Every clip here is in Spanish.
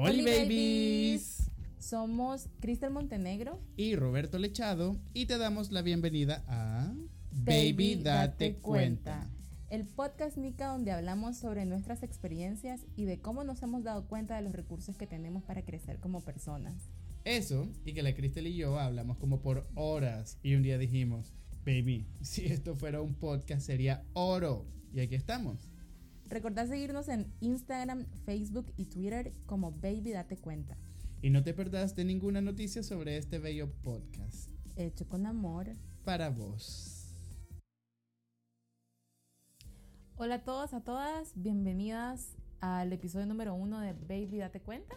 Oli babies. Somos Cristel Montenegro y Roberto Lechado y te damos la bienvenida a Baby, date, cuenta. El podcast Nica donde hablamos sobre nuestras experiencias y de cómo nos hemos dado cuenta de los recursos que tenemos para crecer como personas. Eso, y que la Cristel y yo hablamos como por horas y un día dijimos, baby, si esto fuera un podcast sería oro. Y aquí estamos. Recordá seguirnos en Instagram, Facebook y Twitter como Baby Date Cuenta. Y no te perdás de ninguna noticia sobre este bello podcast. Hecho con amor. Para vos. Hola a todos, a todas. Bienvenidas al episodio número uno de Baby Date Cuenta.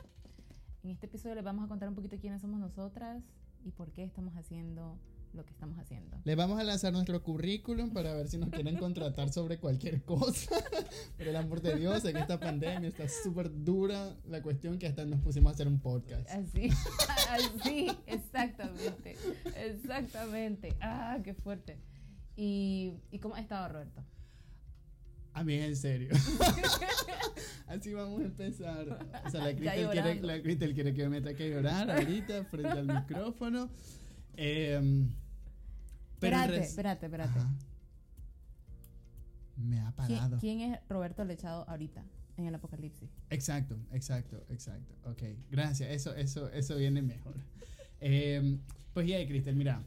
En este episodio les vamos a contar un poquito quiénes somos nosotras y por qué estamos haciendo lo que estamos haciendo. Les vamos a lanzar nuestro currículum para ver si nos quieren contratar sobre cualquier cosa. Por el amor de Dios, en esta pandemia está súper dura la cuestión que hasta nos pusimos a hacer un podcast. Así, así, exactamente, exactamente. Ah, qué fuerte. ¿Y, ¿y cómo ha estado Roberto? A mí en serio. Así vamos a empezar. O sea, la Cristel, quiere, la Cristel quiere que me meta a llorar ahorita frente al micrófono. Eh, espérate, espérate, espérate. Me ha parado. ¿Quién, es Roberto Lechado ahorita en el apocalipsis? Exacto, exacto, exacto. Ok, gracias. Eso, eso, eso viene mejor. Eh, pues ya, Cristel, mira.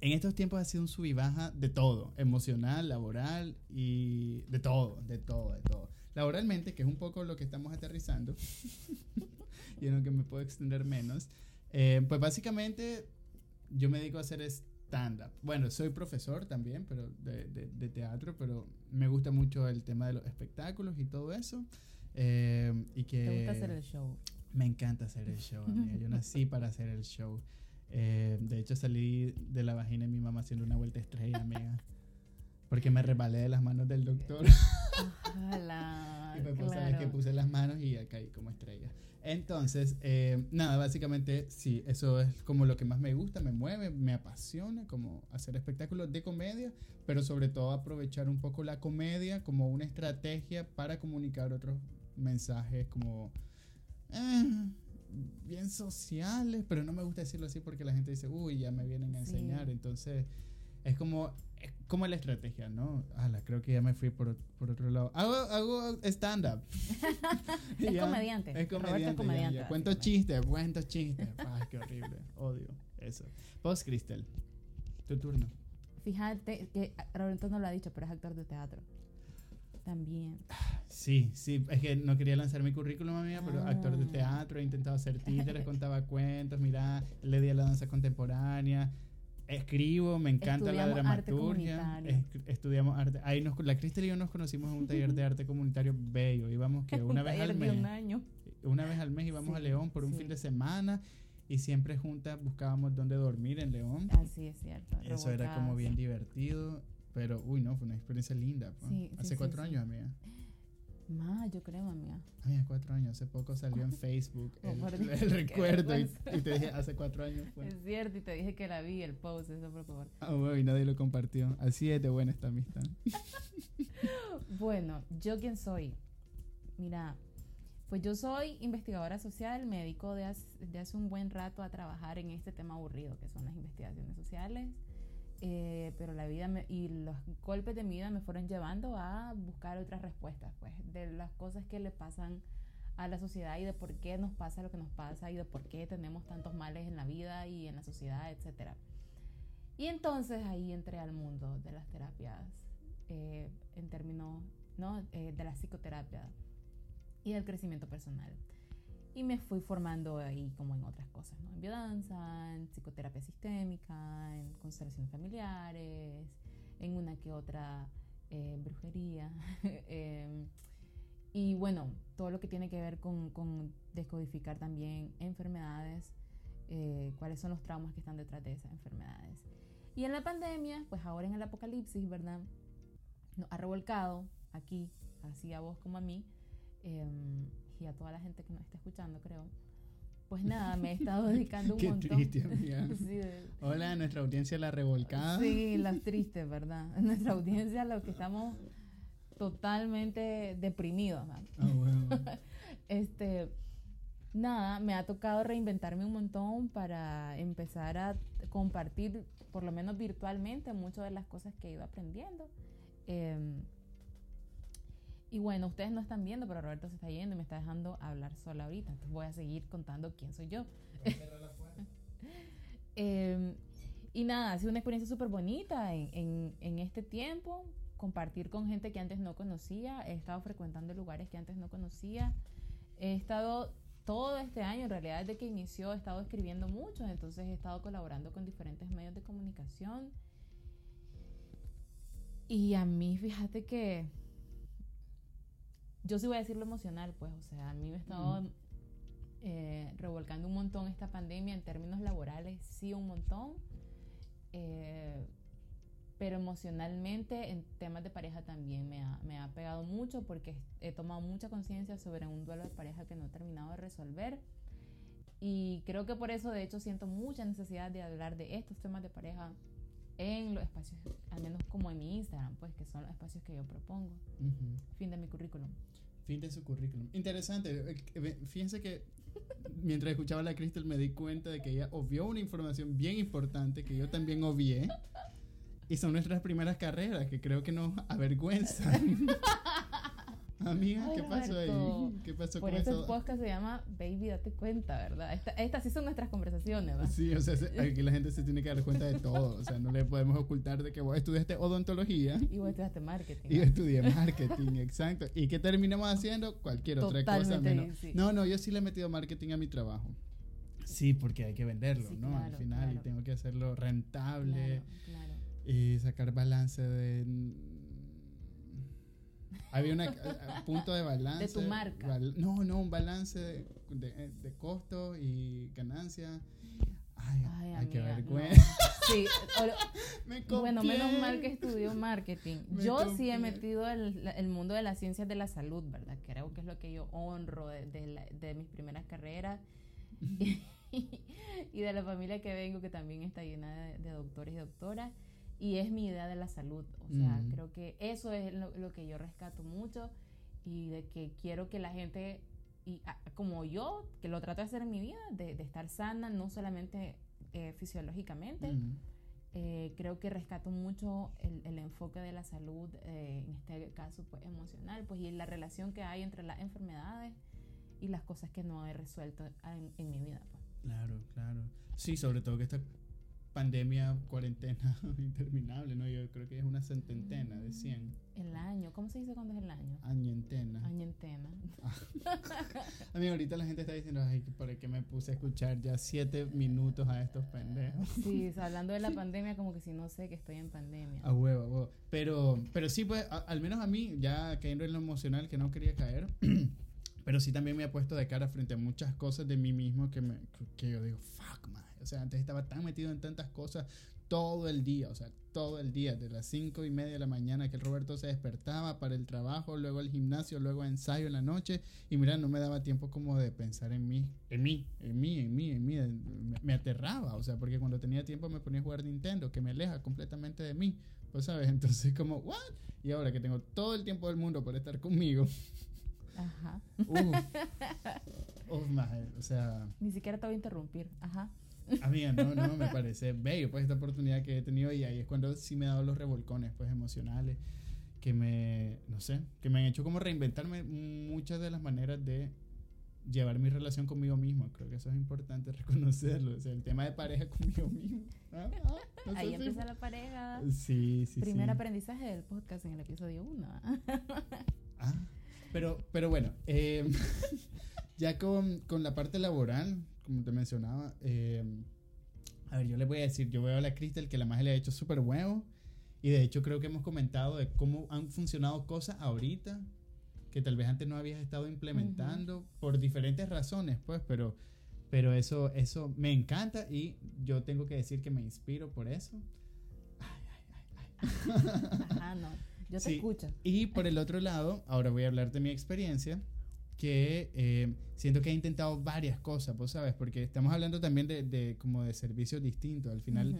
En estos tiempos ha sido un sub y baja de todo, emocional, laboral y de todo, de todo, de todo. Laboralmente, que es un poco lo que estamos aterrizando, y en lo que me puedo extender menos, eh, pues básicamente yo me dedico a hacer stand-up. Bueno, soy profesor también, pero de, de, teatro, pero me gusta mucho el tema de los espectáculos y todo eso. Eh, y que ¿Te gusta hacer el show? Me encanta hacer el show, amiga. Yo nací para hacer el show. Eh, de hecho, salí de la vagina de mi mamá haciendo una vuelta estrella, amiga. Porque me resbalé de las manos del doctor. Ojalá. y me puse, que puse las manos y caí como estrella. Entonces, eh, nada, básicamente sí, eso es como lo que más me gusta, me mueve, me apasiona, como hacer espectáculos de comedia, pero sobre todo aprovechar un poco la comedia como una estrategia para comunicar otros mensajes como eh, bien sociales, pero no me gusta decirlo así porque la gente dice, uy, ya me vienen a enseñar, entonces es como como la estrategia, ¿no? Ala, creo que ya me fui por, por otro lado. Hago, hago stand-up. es, comediante. es comediante. comediante. Cuento chistes, cuento chistes. Ay, qué horrible. Odio eso. Vos, Cristel, tu turno. Fíjate que Roberto no lo ha dicho, pero es actor de teatro. También. Sí, sí, es que no quería lanzar mi currículum, amiga, pero actor de ah. teatro, he intentado hacer títeres, contaba cuentos, mira, le di a la danza contemporánea, escribo, me encanta la dramaturgia. estudiamos arte. Ahí nos, la Cristel y yo nos conocimos en un taller de arte comunitario bello. Íbamos que una vez al mes. Una vez al mes íbamos a León por un fin de semana y siempre juntas buscábamos dónde dormir en León. Así es cierto. Eso era como bien divertido. Pero, uy, no, fue una experiencia linda. Pues. Hace cuatro años, amiga. Más, yo creo, amiga. Ay, cuatro años. Hace poco salió en Facebook el, recuerdo y, te dije hace cuatro años. Es cierto, y te dije que la vi, el post, eso por favor. Ah, bueno, y nadie lo compartió. Así es de buena esta amistad. bueno, ¿yo quién soy? Mira, pues yo soy investigadora social, me dedico de hace un buen rato a trabajar en este tema aburrido que son las investigaciones sociales. Eh, pero la vida y los golpes de mi vida me fueron llevando a buscar otras respuestas, pues, de las cosas que le pasan a la sociedad y de por qué nos pasa lo que nos pasa y de por qué tenemos tantos males en la vida y en la sociedad, etc. Y entonces ahí entré al mundo de las terapias eh, en términos, ¿no? Eh, de la psicoterapia y del crecimiento personal. Y me fui formando ahí como en otras cosas, ¿no? En biodanza, en psicoterapia sistémica, en constelaciones familiares, en una que otra eh, brujería. Em, y bueno, todo lo que tiene que ver con, con descodificar también enfermedades, eh, cuáles son los traumas que están detrás de esas enfermedades. Y en la pandemia, pues ahora en el apocalipsis, ¿verdad? Nos ha revolcado aquí, así a vos como a mí, em, y a toda la gente que nos está escuchando, creo. Pues nada, me he estado dedicando un Qué montón. Triste, amiga. Hola, nuestra audiencia la revolcada. Sí, las tristes, ¿verdad? Nuestra audiencia, los que estamos totalmente deprimidos. Ah, bueno. este, nada, me ha tocado reinventarme un montón para empezar a compartir, por lo menos virtualmente, muchas de las cosas que he ido aprendiendo. Em, y bueno, ustedes no están viendo, pero Roberto se está yendo y me está dejando hablar sola ahorita. Entonces voy a seguir contando quién soy yo. Em, y nada, ha sido una experiencia súper bonita en, en, este tiempo. Compartir con gente que antes no conocía. He estado frecuentando lugares que antes no conocía. He estado todo este año, en realidad desde que inició, he estado escribiendo mucho. Entonces he estado colaborando con diferentes medios de comunicación. Y a mí, fíjate que yo sí voy a decir lo emocional, pues, o sea, a mí me he estado eh, revolcando un montón esta pandemia en términos laborales, sí, un montón. Eh, pero emocionalmente en temas de pareja también me ha, me ha pegado mucho porque he tomado mucha conciencia sobre un duelo de pareja que no he terminado de resolver. Y creo que por eso, de hecho, siento mucha necesidad de hablar de estos temas de pareja en los espacios, al menos como en mi Instagram, pues que son los espacios que yo propongo. Fin de mi currículum. Fin de su currículum. Interesante. Eh, fíjense que mientras escuchaba a la Crystal me di cuenta de que ella obvió una información bien importante que yo también obvié. Y son nuestras primeras carreras que creo que nos avergüenzan. Amiga, ¿qué pasó ahí? ¿Qué pasó Por eso el podcast se llama Baby, date cuenta, ¿verdad? estas sí son nuestras conversaciones, ¿verdad? Sí, o sea, aquí la gente se tiene que dar cuenta de todo. O sea, no le podemos ocultar de que vos estudiaste odontología. Y vos estudiaste marketing. Y yo estudié marketing, exacto. ¿Y qué terminamos haciendo? Cualquier otra cosa menos. No, no, yo sí le he metido marketing a mi trabajo. Sí, porque hay que venderlo, ¿no? Al final, y tengo que hacerlo rentable. Claro, y sacar balance de había un eh, eh, punto de balance. De tu marca. no, no, un balance de, de, de costo y ganancia. Ay, ay, ay qué vergüenza. Sí, bueno, menos mal que estudió marketing. yo sí he metido el, el, mundo de las ciencias de la salud, ¿verdad? Creo que es lo que yo honro de, de, mis primeras carreras. y, de la familia que vengo, que también está llena de doctores y doctoras y es mi idea de la salud. O sea, creo que eso es lo, que yo rescato mucho y de que quiero que la gente, y como yo, que lo trato de hacer en mi vida, de, estar sana, no solamente eh, fisiológicamente. Eh, creo que rescato mucho el, enfoque de la salud, eh, en este caso pues emocional, pues y la relación que hay entre las enfermedades y las cosas que no he resuelto en, mi vida. Pues. Claro, claro. Sí, sobre todo que esta pandemia, cuarentena interminable, ¿no? Yo creo que es una cententena de 100. El año, ¿cómo se dice cuando es el año? Añentena. Añentena. a mí ahorita la gente está diciendo, ay, ¿por qué me puse a escuchar ya siete minutos a estos pendejos? Sí, hablando de la pandemia, como que si no sé que estoy en pandemia. A huevo, a huevo. Pero, pero sí, pues, al menos a mí, ya cayendo en lo emocional que no quería caer, pero sí también me ha puesto de cara frente a muchas cosas de mí mismo que, me, que yo digo, fuck, man o sea, antes estaba tan metido en tantas cosas todo el día, o sea, todo el día, de las cinco y media de la mañana que el Roberto se despertaba para el trabajo, luego al gimnasio, luego ensayo en la noche, y mira, no me daba tiempo como de pensar en mí, en mí, en mí, en mí, en mí, me, aterraba, o sea, porque cuando tenía tiempo me ponía a jugar Nintendo, que me aleja completamente de mí, pues sabes, entonces como, ¿what? Y ahora que tengo todo el tiempo del mundo para estar conmigo. Ajá. o sea. Ni siquiera te voy a interrumpir. Ajá. Amiga, no, no, me parece bello pues esta oportunidad que he tenido y ahí es cuando sí me he dado los revolcones pues emocionales que me, no sé, que me han hecho como reinventarme muchas de las maneras de llevar mi relación conmigo mismo. Creo que eso es importante reconocerlo. O sea, el tema de pareja conmigo mismo. Ah, ah, ahí empieza la pareja. Sí, sí, Primer aprendizaje del podcast en el episodio 1. ah, pero, pero bueno, eh, ya con, con la parte laboral, como te mencionaba, eh, a ver, yo le voy a decir, yo veo a la Crystal que la magia le ha hecho súper huevo. Y de hecho creo que hemos comentado de cómo han funcionado cosas ahorita que tal vez antes no habías estado implementando por diferentes razones, pues, pero, pero eso, eso me encanta y yo tengo que decir que me inspiro por eso. Ay, ay, ay, Ajá, no. Yo te escucho. Y por el otro lado, ahora voy a hablar de mi experiencia que eh, siento que he intentado varias cosas, pues sabes, porque estamos hablando también de, de como de servicios distintos. Al final,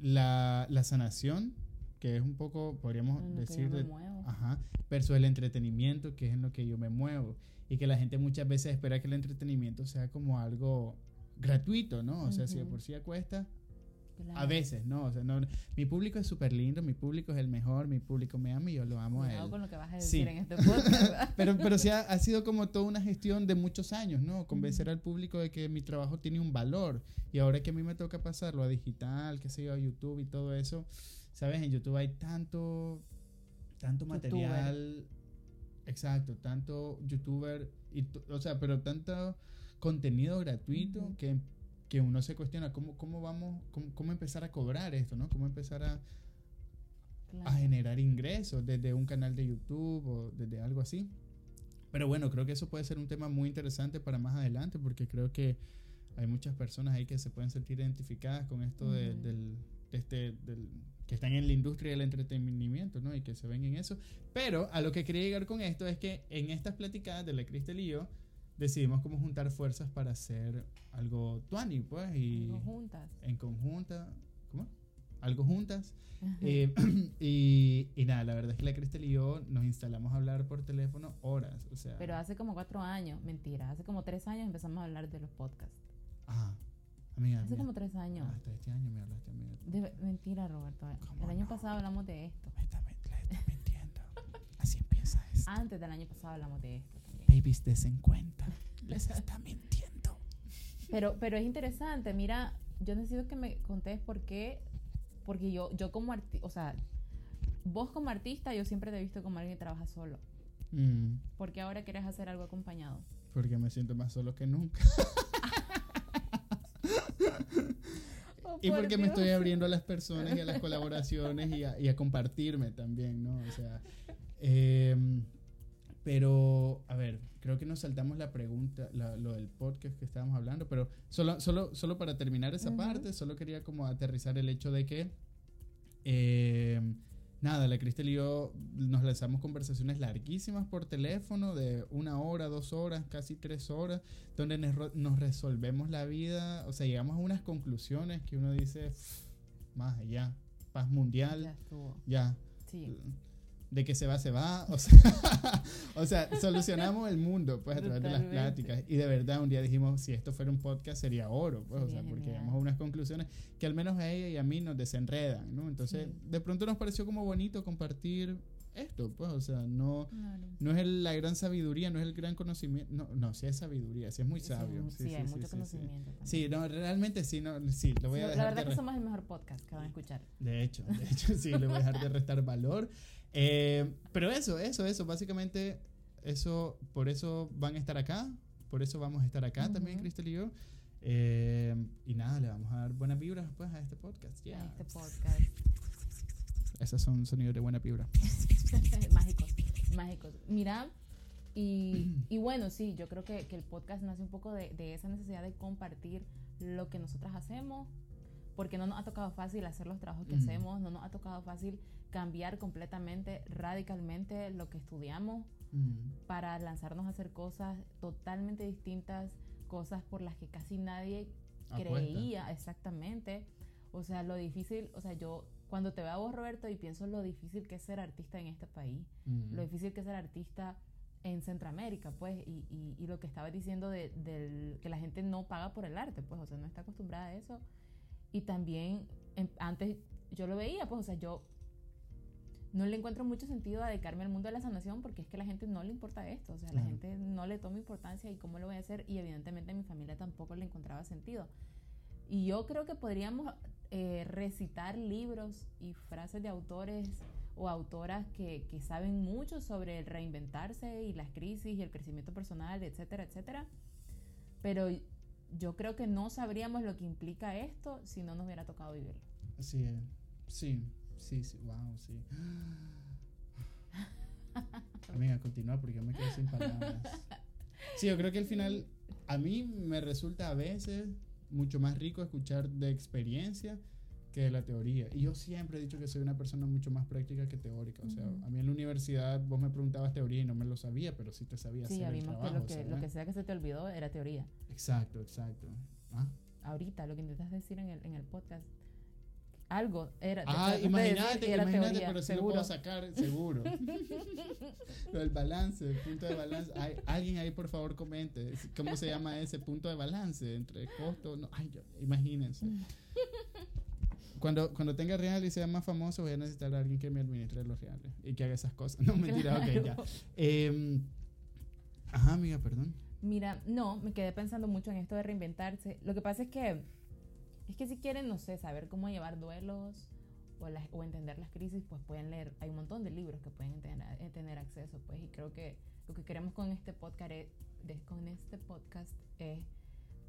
la, la, sanación, que es un poco, podríamos En lo que decir, de- muevo. ajá, versus el entretenimiento, que es en lo que yo me muevo. Y que la gente muchas veces espera que el entretenimiento sea como algo gratuito, ¿no? O sea, si de por sí cuesta, a Claro. veces, ¿no? O sea, no, mi público es súper lindo, mi público es el mejor, mi público me ama y yo lo amo a Cuidado él. con lo que vas a Sí. decir en este podcast. Pero, pero sí ha, ha sido como toda una gestión de muchos años, ¿no? Convencer al público de que mi trabajo tiene un valor. Y ahora que a mí me toca pasarlo a digital, qué sé yo, a YouTube y todo eso, ¿sabes? En YouTube hay tanto, tanto material. Exacto, tanto youtuber, y o sea, pero tanto contenido gratuito que, que uno se cuestiona cómo, cómo vamos, cómo, cómo empezar a cobrar esto, ¿no? Cómo empezar a, Claro. a generar ingresos desde un canal de YouTube o desde algo así. Pero bueno, creo que eso puede ser un tema muy interesante para más adelante porque creo que hay muchas personas ahí que se pueden sentir identificadas con esto de- Ujú. del, de este, del, que están en la industria del entretenimiento, ¿no? Y que se ven en eso. Pero a lo que quería llegar con esto es que en estas platicadas de la Cristel y yo decidimos como juntar fuerzas para hacer algo tuani, pues, y Algo juntas. en conjunta, ¿cómo? Algo juntas. Eh, y, y nada, la verdad es que la Cristel y yo nos instalamos a hablar por teléfono horas. O sea, Pero hace como cuatro años, mentira, hace como tres años empezamos a hablar de los podcasts. ah, amiga, Hace como tres años. hasta este año me hablaste, amiga. De- mentira, Roberto. ¿Cómo El año no? pasado hablamos de esto. Me está, me- está mintiendo. Así empieza esto. Antes del año pasado hablamos de esto. Babies, desen cuenta. Les está mintiendo. Pero, pero es interesante, mira, yo necesito que me contés por qué, porque yo, yo como artista, o sea, vos como artista, yo siempre te he visto como alguien que trabaja solo. Mm, ¿Por qué ahora quieres hacer algo acompañado? porque me siento más solo que nunca. Oh, Y por porque me Dios. estoy abriendo a las personas y a las colaboraciones y a, y a compartirme también, ¿no? O sea, em, pero, a ver, creo que nos saltamos la pregunta, la- lo del podcast que estábamos hablando, pero solo, solo, solo para terminar esa parte, solo quería como aterrizar el hecho de que, em, nada, la Cristel y yo nos lanzamos conversaciones larguísimas por teléfono, de una hora, dos horas, casi tres horas, donde nos, resolvemos la vida, o sea, llegamos a unas conclusiones que uno dice, "Pff, más allá, paz Ya mundial, estuvo. ya, Sí. De que se va, se va, o sea, o sea, solucionamos el mundo, pues, a través de las pláticas, y de verdad un día dijimos, si esto fuera un podcast sería oro, pues, o Sería sea, porque llegamos a unas conclusiones que al menos a ella y a mí nos desenredan, ¿no? Entonces, Sí. de pronto nos pareció como bonito compartir esto, pues, o sea, no... Claro. No es el- la gran sabiduría, no es el gran conocimiento. No, no, sí es sabiduría, sí es muy Sí, sabio. Sí, hay mucho conocimiento. Sí, no, realmente sí, no, sí, lo voy a Sí, dejar la verdad de que somos el mejor podcast que van a escuchar. De hecho, de hecho, sí, le voy a dejar de restar valor. Eh, pero eso, eso, eso, básicamente, eso, por eso van a estar acá, por eso vamos a estar acá también. Cristel y yo. Eh, y nada, le vamos a dar buenas vibras pues, a este podcast. A yeah. este podcast. Esos son sonidos de buena vibra. mágicos, mágicos. Mira, y, y bueno, sí, yo creo que, que el podcast nace un poco de, de esa necesidad de compartir lo que nosotras hacemos, porque no nos ha tocado fácil hacer los trabajos que hacemos, no nos ha tocado fácil cambiar completamente, radicalmente lo que estudiamos para lanzarnos a hacer cosas totalmente distintas, cosas por las que casi nadie apuesta. creía exactamente. O sea, lo difícil, o sea, yo cuando te veo a vos, Roberto, y pienso lo difícil que es ser artista en este país, lo difícil que es ser artista en Centroamérica, pues, y, y, y lo que estabas diciendo de, del, que la gente no paga por el arte, pues, o sea, no está acostumbrada a eso. Y también, em, antes yo lo veía, pues, o sea, yo no le encuentro mucho sentido a dedicarme al mundo de la sanación porque es que a la gente no le importa esto, o sea, la Claro. gente no le toma importancia y cómo lo voy a hacer y evidentemente a mi familia tampoco le encontraba sentido. Y yo creo que podríamos eh, recitar libros y frases de autores o autoras que, que saben mucho sobre el reinventarse y las crisis y el crecimiento personal, etcétera, etcétera. Pero yo creo que no sabríamos lo que implica esto si no nos hubiera tocado vivirlo. Así es. Sí, sí, sí. Wow, sí. Amiga, continúa porque yo me quedo sin palabras. Sí, yo creo que al final a mí me resulta a veces mucho más rico escuchar de experiencia que la teoría. Y yo siempre he dicho que soy una persona mucho más práctica que teórica. O sea, a mí en la universidad vos me preguntabas teoría y no me lo sabía, pero sí te sabía Sí, hacer el vimos que trabajo. lo, que lo que sea que se te olvidó era teoría. Exacto, exacto. Ah, Ahorita, lo que intentas decir en el, en el podcast, Algo era. Ah, de imagínate, decir, era imagínate, teoría, pero si lo seguro. puedo sacar, seguro. Lo del balance, el punto de balance. Ay, alguien ahí, por favor, comente. ¿Cómo se llama ese punto de balance entre costo? No, ay, yo- imagínense. Cuando, cuando tenga real y sea más famoso, voy a necesitar a alguien que me administre los reales y que haga esas cosas. No, mentira, ok, ya. Claro. Em, ajá, amiga, perdón. Mira, no, me quedé pensando mucho en esto de reinventarse. Lo que pasa es que, es que si quieren, no sé, saber cómo llevar duelos o, las- o entender las crisis, pues pueden leer. Hay un montón de libros que pueden tener, eh, tener acceso, pues, y creo que lo que queremos con este podcast, es- de- con este podcast es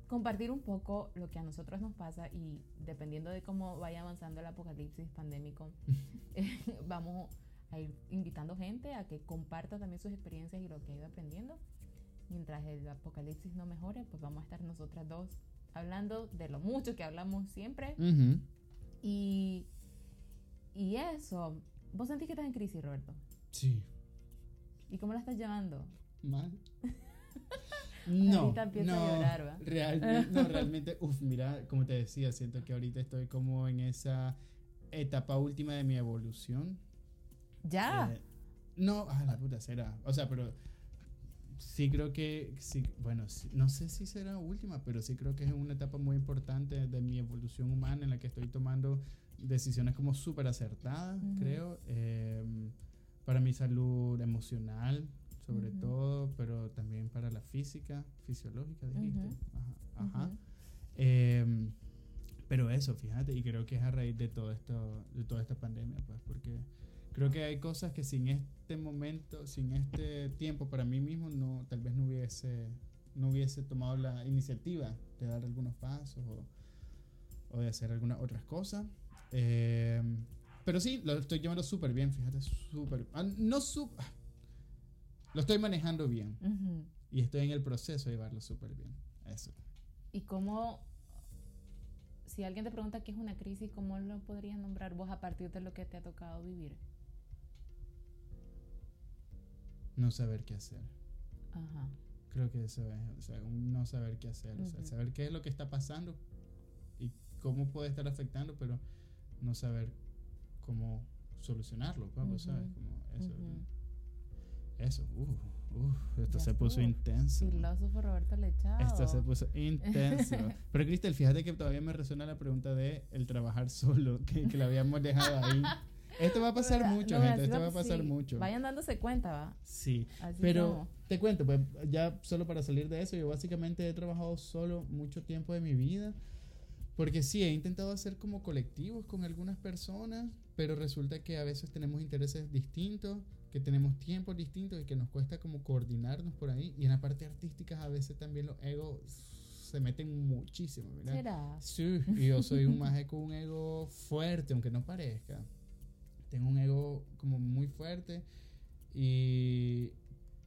compartir un poco lo que a nosotros nos pasa y dependiendo de cómo vaya avanzando el apocalipsis pandémico, eh, vamos a ir invitando gente a que comparta también sus experiencias y lo que ha ido aprendiendo. Mientras el apocalipsis no mejore, pues vamos a estar nosotras dos hablando de lo mucho que hablamos siempre. Ujú. Y, y eso, ¿vos sentís que estás en crisis, Roberto? Sí. ¿Y cómo la estás llevando? Mal. No, Ahorita empieza a no, llorar, ¿va? Realmente, no, realmente, uf, mira, como te decía, siento que ahorita estoy como en esa etapa última de mi evolución. Ya. Eh, no, a la puta será. O sea, pero sí creo que, sí, bueno, sí- no sé si será última, pero sí creo que es una etapa muy importante de mi evolución humana en la que estoy tomando decisiones como súper acertadas, creo, em, para mi salud emocional, sobre Ujú. todo, pero también para la física, fisiológica, dijiste. Ujú. Ajá. ajá. Ujú. Em, pero eso, fíjate, y creo que es a raíz de todo esto, de toda esta pandemia, pues, porque creo que hay cosas que sin este momento, sin este tiempo para mí mismo, no, tal vez no hubiese, no hubiese tomado la iniciativa de dar algunos pasos o, o de hacer algunas otras cosas. Em, pero sí, lo estoy llevando súper bien, fíjate, súper, ah, no súper, lo estoy manejando bien Ujú. y estoy en el proceso de llevarlo súper bien. Eso. ¿Y cómo, si alguien te pregunta qué es una crisis, cómo lo podrías nombrar vos a partir de lo que te ha tocado vivir? No saber qué hacer. Ajá. Creo que eso es, o sea, un no saber qué hacer, o sea, saber qué es lo que está pasando y cómo puede estar afectando, pero no saber cómo solucionarlo, pues, ¿sabes? Como eso. Ujú. Eso, uh, uh, esto se puso intenso. Filósofo Roberto Lechado. Esto se puso intenso. Pero Cristel, fíjate que todavía me resuena la pregunta de el trabajar solo, que, que la habíamos dejado ahí. Esto va a pasar ¿Verdad? mucho, No, gente, esto va a pasar sí. mucho. Vayan dándose cuenta, va. Sí, Así Pero somos. te cuento, pues ya solo para salir de eso, yo básicamente he trabajado solo mucho tiempo de mi vida. Porque sí, he intentado hacer como colectivos con algunas personas, pero resulta que a veces tenemos intereses distintos, que tenemos tiempos distintos y que nos cuesta como coordinarnos por ahí. Y en la parte artística a veces también los egos se meten muchísimo, ¿verdad? ¿Será? Sí, y yo soy un maje con un ego fuerte, aunque no parezca. Tengo un ego como muy fuerte y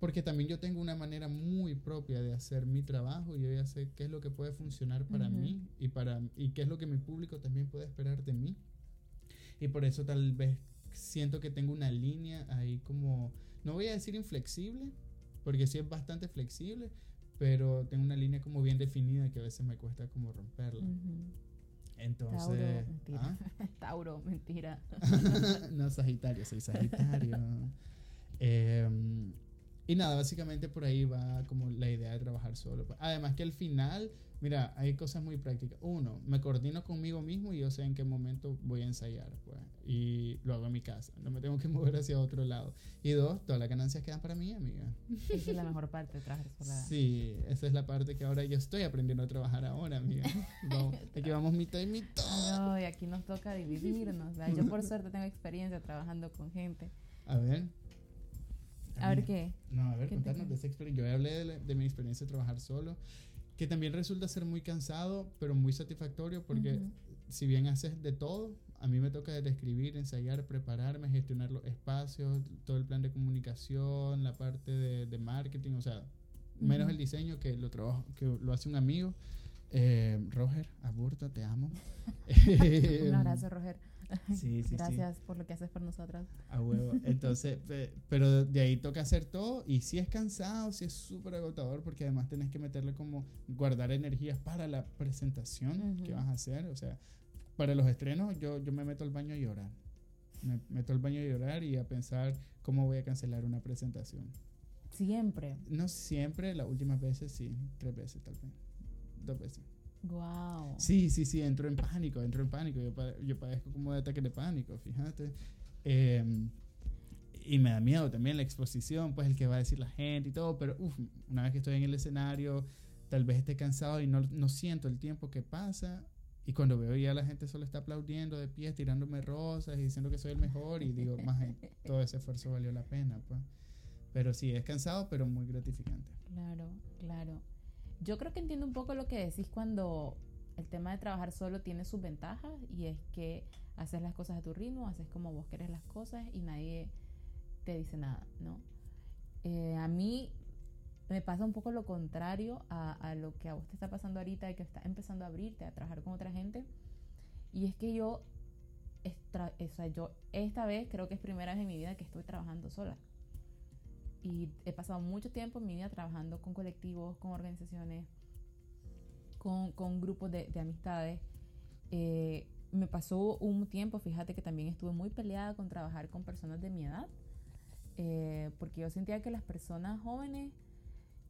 porque también yo tengo una manera muy propia de hacer mi trabajo y yo ya sé qué es lo que puede funcionar para Ujú. mí y para y qué es lo que mi público también puede esperar de mí. Y por eso tal vez siento que tengo una línea ahí como no voy a decir inflexible, porque sí es bastante flexible, pero tengo una línea como bien definida que a veces me cuesta como romperla. Entonces, Tauro, mentira. ¿ah? Tauro, mentira. no, Sagitario, soy Sagitario. Em, y nada, básicamente por ahí va como la idea de trabajar solo. Además que al final, mira, hay cosas muy prácticas. Uno, me coordino conmigo mismo y yo sé en qué momento voy a ensayar, pues. Y lo hago en mi casa. No me tengo que mover hacia otro lado. Y dos, todas las ganancias quedan para mí, amiga. Esa es la mejor parte de trabajar sola. Sí, esa es la parte que ahora yo estoy aprendiendo a trabajar ahora, amiga. Vamos, aquí vamos mitad y mitad. No, y aquí nos toca dividirnos. ¿verdad? Yo por suerte tengo experiencia trabajando con gente. A ver. A ver qué. No, a ver, ¿Qué te contarnos de esa experiencia. Yo hablé de, la- de mi experiencia de trabajar solo, que también resulta ser muy cansado, pero muy satisfactorio porque si bien haces de todo, a mí me toca escribir, ensayar, prepararme, gestionar los espacios, todo el plan de comunicación, la parte de, de marketing, o sea, menos el diseño que lo trabajo, que lo hace un amigo. Eh, Roger, Aburto, te amo. Un abrazo, Roger. Sí, sí, sí. Gracias por lo que haces por nosotras. A huevo. Entonces, pe- pero de ahí toca hacer todo y si es cansado, si es súper agotador porque además tenés que meterle como guardar energías para la presentación que vas a hacer. O sea, para los estrenos yo, yo me meto al baño a llorar. Me meto al baño a llorar y a pensar cómo voy a cancelar una presentación. Siempre. No siempre, las últimas veces sí, tres veces tal vez, dos veces. Wow. Sí, sí, sí, entro en pánico, entro en pánico. Yo, yo padezco como de ataque de pánico, fíjate. Em, y me da miedo también la exposición, pues el que va a decir la gente y todo, pero uf, una vez que estoy en el escenario, tal vez esté cansado y no, no siento el tiempo que pasa. Y cuando veo ya la gente solo está aplaudiendo de pies, tirándome rosas y diciendo que soy el mejor, y digo, más todo ese esfuerzo valió la pena, pues. Pero sí, es cansado, pero muy gratificante. Claro, claro. Yo creo que entiendo un poco lo que decís cuando el tema de trabajar solo tiene sus ventajas y es que haces las cosas a tu ritmo, haces como vos querés las cosas y nadie te dice nada, ¿no? Eh, a mí me pasa un poco lo contrario a, lo que a vos te está pasando ahorita y que estás empezando a abrirte a trabajar con otra gente. Y es que yo, o sea, yo esta vez creo que es primera vez en mi vida que estoy trabajando sola. Y he pasado mucho tiempo en mi vida trabajando con colectivos, con organizaciones, con, con grupos de, de amistades. Eh, me pasó un tiempo, fíjate que también estuve muy peleada con trabajar con personas de mi edad, eh, porque yo sentía que las personas jóvenes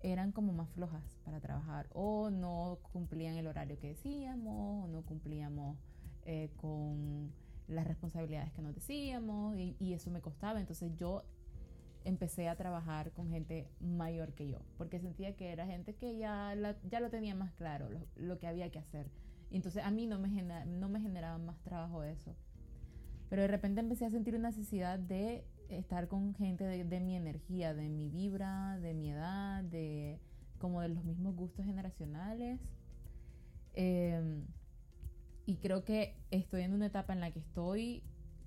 eran como más flojas para trabajar o no cumplían el horario que decíamos, o no cumplíamos eh, con las responsabilidades que nos decíamos y, y eso me costaba. Entonces yo empecé a trabajar con gente mayor que yo, porque sentía que era gente que ya, la- ya lo tenía más claro, lo, lo que había que hacer. Y entonces a mí no me, genera- no me generaba más trabajo eso. Pero de repente empecé a sentir una necesidad de estar con gente de, de mi energía, de mi vibra, de mi edad, de como de los mismos gustos generacionales. Em, y creo que estoy en una etapa en la que estoy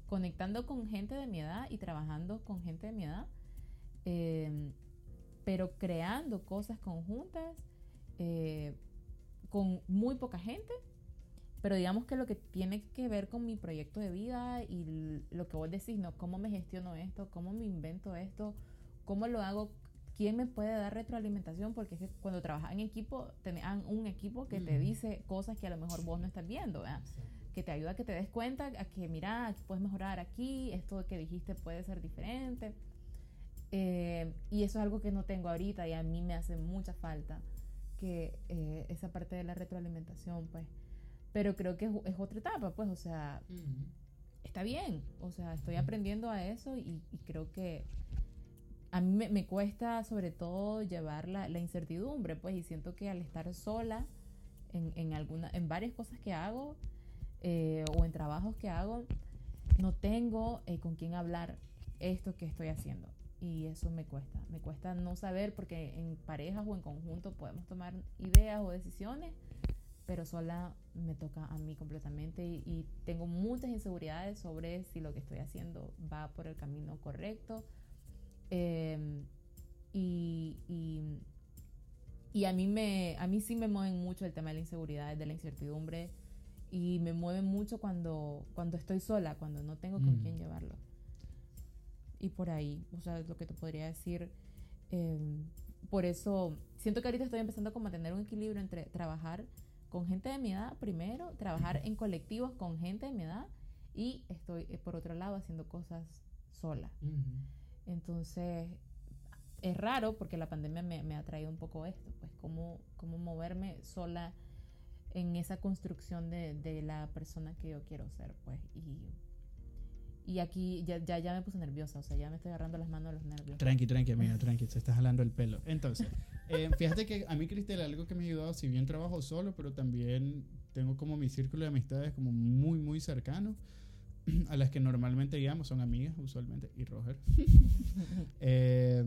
conectando con gente de mi edad y trabajando con gente de mi edad, em, pero creando cosas conjuntas eh, con muy poca gente. Pero digamos que lo que tiene que ver con mi proyecto de vida y lo que vos decís, ¿no? ¿Cómo me gestiono esto? ¿Cómo me invento esto? ¿Cómo lo hago? ¿Quién me puede dar retroalimentación? Porque es que cuando trabajas en equipo, tenés un equipo que te Ujú. dice cosas que a lo mejor vos no estás viendo, ¿verdad? que te ayuda a que te des cuenta, a que mira, aquí puedes mejorar aquí, esto que dijiste puede ser diferente. Eh, y eso es algo que no tengo ahorita y a mí me hace mucha falta que eh, esa parte de la retroalimentación, pues. Pero creo que es, es otra etapa, pues, o sea, está bien, o sea, estoy aprendiendo a eso y, y creo que a mí me, me cuesta sobre todo llevar la, la incertidumbre, pues, y siento que al estar sola en, en, alguna, en varias cosas que hago eh, o en trabajos que hago, no tengo con quién hablar esto que estoy haciendo. Y eso me cuesta, me cuesta no saber porque en parejas o en conjunto podemos tomar ideas o decisiones, pero sola me toca a mí completamente y, y tengo muchas inseguridades sobre si lo que estoy haciendo va por el camino correcto. Eh, y, y, y a mí me a mí sí me mueven mucho el tema de la inseguridad, de la incertidumbre y me mueve mucho cuando cuando estoy sola, cuando no tengo con Mm. quién llevarlo. Y por ahí, o sea, es lo que te podría decir. eh, por eso siento que ahorita estoy empezando como a tener un equilibrio entre trabajar con gente de mi edad primero, trabajar en colectivos con gente de mi edad y estoy eh, por otro lado haciendo cosas sola. Entonces, es raro porque la pandemia me, me ha traído un poco esto, pues cómo, cómo moverme sola en esa construcción de, de la persona que yo quiero ser, pues. Y, y aquí ya, ya, ya me puse nerviosa, o sea, ya me estoy agarrando las manos de los nervios. Tranqui, tranqui, amigo, tranqui, se está jalando el pelo. Entonces, eh, fíjate que a mí, Cristel, algo que me ha ayudado, si bien trabajo solo, pero también tengo como mi círculo de amistades como muy, muy cercano, a las que normalmente llamo, son amigas usualmente, y Roger, eh,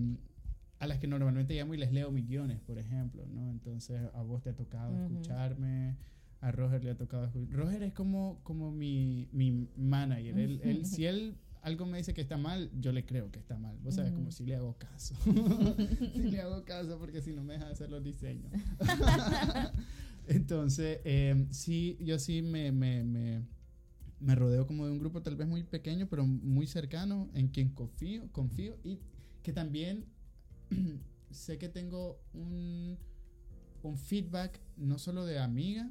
a las que normalmente llamo y les leo mis guiones, por ejemplo, ¿no? Entonces, a vos te ha tocado escucharme, a Roger le ha tocado escuchar. Roger es como, como mi, mi manager, él, él, si él algo me dice que está mal, yo le creo que está mal. Vos sabes, como si le hago caso. si le hago caso porque si no me deja de hacer los diseños. Entonces, eh, sí, yo sí me, me, me, me rodeo como de un grupo tal vez muy pequeño, pero muy cercano, en quien confío, confío y que también sé que tengo un, un feedback no solo de amiga,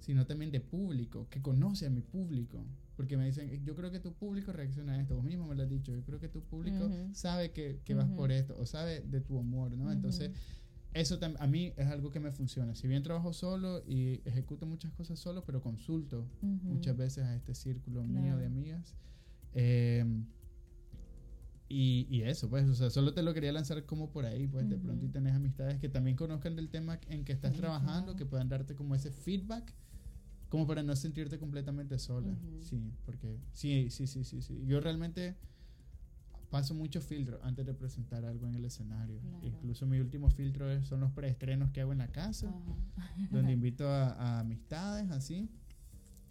sino también de público, que conoce a mi público. Porque me dicen, yo creo que tu público reacciona a esto, vos mismo me lo has dicho, yo creo que tu público Ujú. sabe que, que vas Ujú. por esto, o sabe de tu humor, ¿no? Entonces, eso a mí es algo que me funciona. Si bien trabajo solo y ejecuto muchas cosas solo, pero consulto muchas veces a este círculo mío Claro. de amigas. Eh, y, y eso, pues, o sea, solo te lo quería lanzar como por ahí, pues, de pronto y tenés amistades que también conozcan del tema en que estás trabajando, que puedan darte como ese feedback, como para no sentirte completamente sola. Ujú. Sí, porque sí, sí, sí, sí, sí. Yo realmente paso mucho filtro antes de presentar algo en el escenario. Claro. Incluso mi último filtro son los preestrenos que hago en la casa donde invito a, a amistades así.